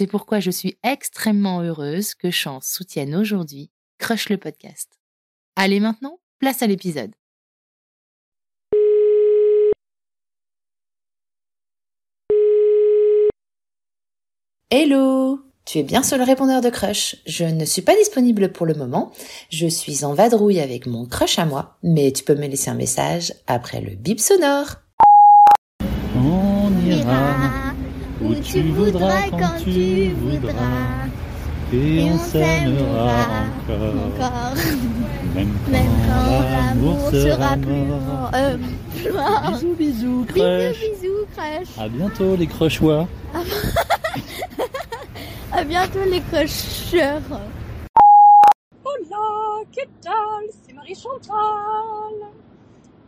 C'est pourquoi je suis extrêmement heureuse que Chance soutienne aujourd'hui Crush le podcast. Allez maintenant, place à l'épisode. Hello Tu es bien sur le répondeur de Crush. Je ne suis pas disponible pour le moment. Je suis en vadrouille avec mon crush à moi, mais tu peux me laisser un message après le bip sonore. On ira où tu voudras quand tu voudras. Et on s'aimera encore. Même quand l'amour sera mort. Euh, Bisous, bisous, bisous, crush. bisous, crush. À bientôt, les cruchois. À bientôt les crushers. Hola, que tal? C'est Marie-Chantal.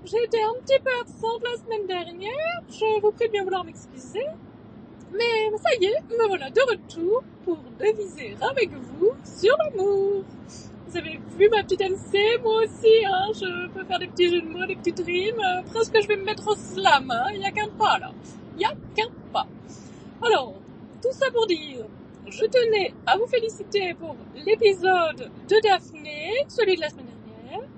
J'ai été un petit peu absente la semaine dernière, je vous prie de bien vouloir m'excuser. Mais ça y est, me voilà de retour pour deviser avec vous sur l'amour. Vous avez vu ma petite MC, moi aussi, hein, je peux faire des petits jeux de mots, des petites rimes, euh, presque je vais me mettre au slam, hein, y a qu'un pas là. Y a qu'un pas. Alors, tout ça pour dire, je tenais à vous féliciter pour l'épisode de Daphné, celui de la semaine dernière.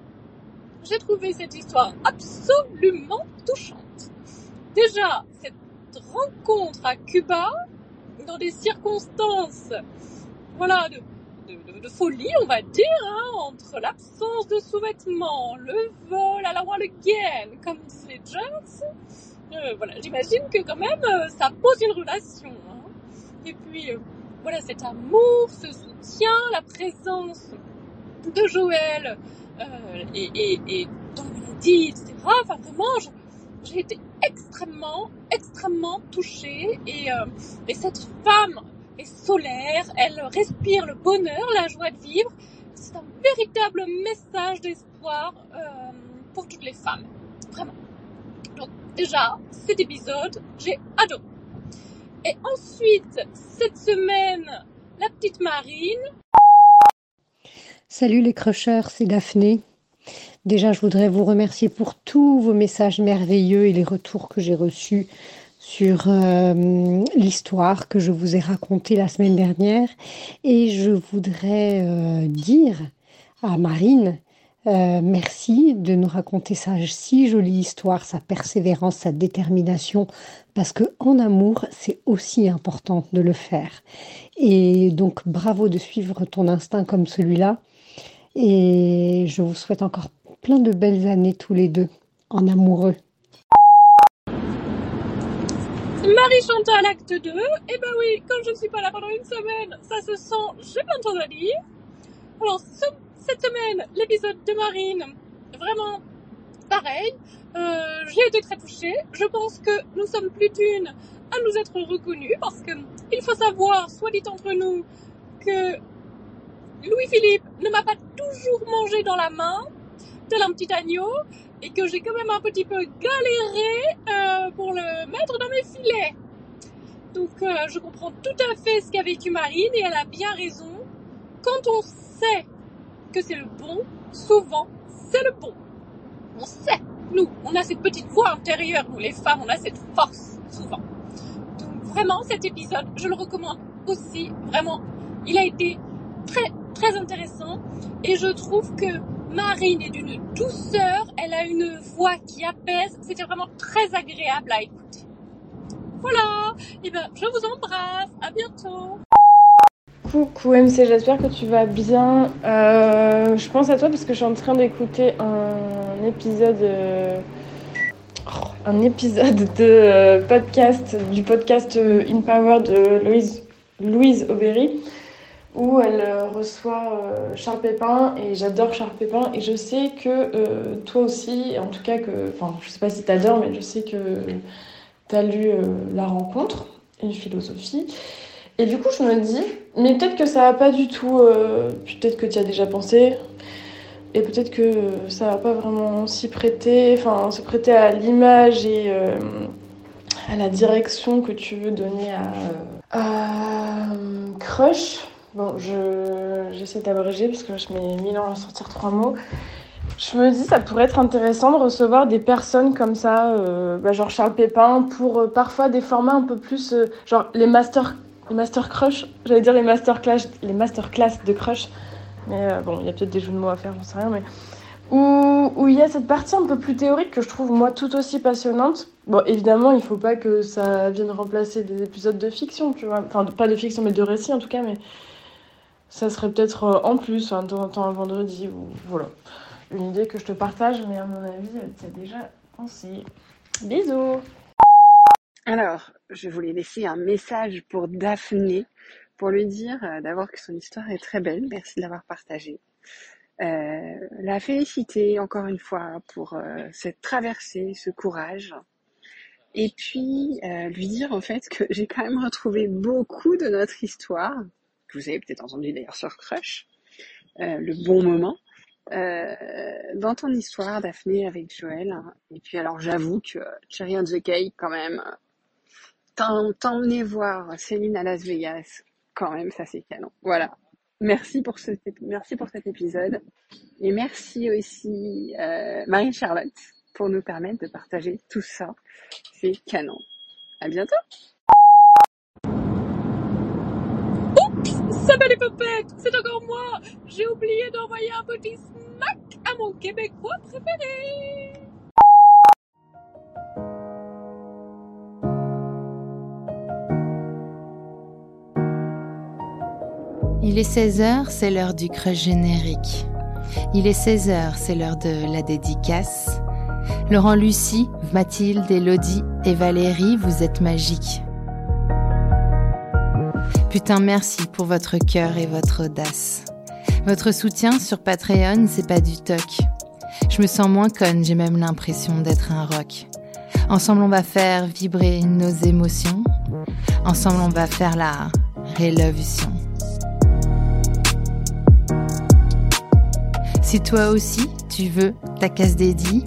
J'ai trouvé cette histoire absolument touchante. Déjà, cette rencontre à Cuba, dans des circonstances, voilà, de, folie, on va dire, hein, entre l'absence de sous-vêtements, le vol à la Walligan, comme disent les Jones. Euh, voilà, j'imagine que quand même, euh, ça pose une relation. hein. Et puis, euh, voilà, cet amour, ce soutien, la présence de Joël euh, et, et, et dans etc. Enfin, vraiment, j'ai été extrêmement, extrêmement touchée. Et, euh, et cette femme est solaire, elle respire le bonheur, la joie de vivre. C'est un véritable message d'espoir euh, pour toutes les femmes. Vraiment. Donc déjà, cet épisode, j'ai adoré. Et ensuite, cette semaine, la petite Marine, Salut les crushers, c'est Daphné. Déjà, je voudrais vous remercier pour tous vos messages merveilleux et les retours que j'ai reçus sur euh, l'histoire que je vous ai racontée la semaine dernière. Et je voudrais euh, dire à Marine, euh, merci de nous raconter sa si jolie histoire, sa persévérance, sa détermination, parce que en amour, c'est aussi important de le faire. Et donc, bravo de suivre ton instinct comme celui-là. Et je vous souhaite encore plein de belles années tous les deux en amoureux. Marie-Chantal, acte 2. Eh ben oui, quand je ne suis pas là pendant une semaine, ça se sent, j'ai plein de choses à dire. Alors, ce- cette semaine, l'épisode de Marine, vraiment pareil. Euh, j'ai été très touchée. Je pense que nous sommes plus d'une à nous être reconnus parce que il faut savoir, soit dit entre nous, que Louis-Philippe ne m'a pas toujours mangé dans la main, tel un petit agneau, et que j'ai quand même un petit peu galéré euh, pour le mettre dans mes filets. Donc euh, je comprends tout à fait ce qu'a vécu Marine et elle a bien raison. Quand on sait que c'est le bon, souvent, c'est le bon. On sait, nous, on a cette petite voix intérieure, nous les femmes, on a cette force, souvent. Donc vraiment, cet épisode, je le recommande aussi, vraiment. Il a été très, très intéressant et je trouve que Marine est d'une douceur, elle a une voix qui apaise, c'était vraiment très agréable à écouter. Voilà, et ben je vous embrasse, à bientôt. Coucou MC, j'espère que tu vas bien. Euh, je pense à toi parce que je suis en train d'écouter un épisode, euh, un épisode de podcast du podcast euh, In Power de Louise, Louise Aubéry où elle euh, reçoit euh, Charles Pépin et j'adore Charles Pépin et je sais que euh, toi aussi, en tout cas que, enfin je sais pas si t'adores mais je sais que t'as lu La Rencontre, une philosophie. Et du coup, je me dis, mais peut-être que ça va pas du tout, peut-être que tu as déjà pensé, et peut-être que ça va pas vraiment s'y prêter, enfin, se prêter à l'image et à la direction que tu veux donner à, Crush. Bon, je, j'essaie d'abréger parce que je mets mille ans à sortir trois mots. Je me dis, ça pourrait être intéressant de recevoir des personnes comme ça, euh, bah, genre Charles Pépin, pour euh, parfois des formats un peu plus, euh, genre les master, les master crush, j'allais dire les master class, les master class de crush, mais bon, il y a peut-être des jeux de mots à faire, j'en sais rien, mais où il y a cette partie un peu plus théorique que je trouve moi tout aussi passionnante. Bon, évidemment, il faut pas que ça vienne remplacer des épisodes de fiction, tu vois, enfin pas de fiction mais de récit en tout cas, mais ça serait peut-être euh, en plus, hein, de temps en temps un vendredi ou voilà une idée que je te partage, mais à mon avis, tu as déjà pensé. Bisous Alors, je voulais laisser un message pour Daphné, pour lui dire euh, d'abord que son histoire est très belle, merci de l'avoir partagée. Euh, la féliciter encore une fois pour cette traversée, ce courage. Et puis lui dire en fait que j'ai quand même retrouvé beaucoup de notre histoire, vous avez peut-être entendu d'ailleurs sur Crush, euh, le bon moment, euh, dans ton histoire, Daphné, avec Joël. Et puis alors j'avoue que Cherry on the Cake, quand même, t'emmener voir Céline à Las Vegas, quand même, ça c'est canon. Voilà. Merci pour, ce, merci pour cet épisode. Et merci aussi euh, Marie-Charlotte pour nous permettre de partager tout ça. C'est canon. À bientôt. C'est encore moi. J'ai oublié d'envoyer un petit smack à mon Québécois préféré. Il est 16h, c'est l'heure du crush générique. Il est 16h, c'est l'heure de la dédicace. Laurent Lucie, Mathilde, Elodie et Valérie, vous êtes magiques. Putain, merci pour votre cœur et votre audace. Votre soutien sur Patreon, c'est pas du toc. Je me sens moins conne, j'ai même l'impression d'être un rock. Ensemble, on va faire vibrer nos émotions. Ensemble, on va faire la révolution. Si toi aussi, tu veux ta case dédiée,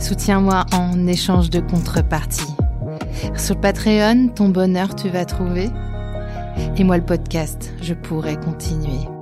soutiens-moi en échange de contrepartie. Sur Patreon, ton bonheur tu vas trouver. Et moi, le podcast, je pourrai continuer.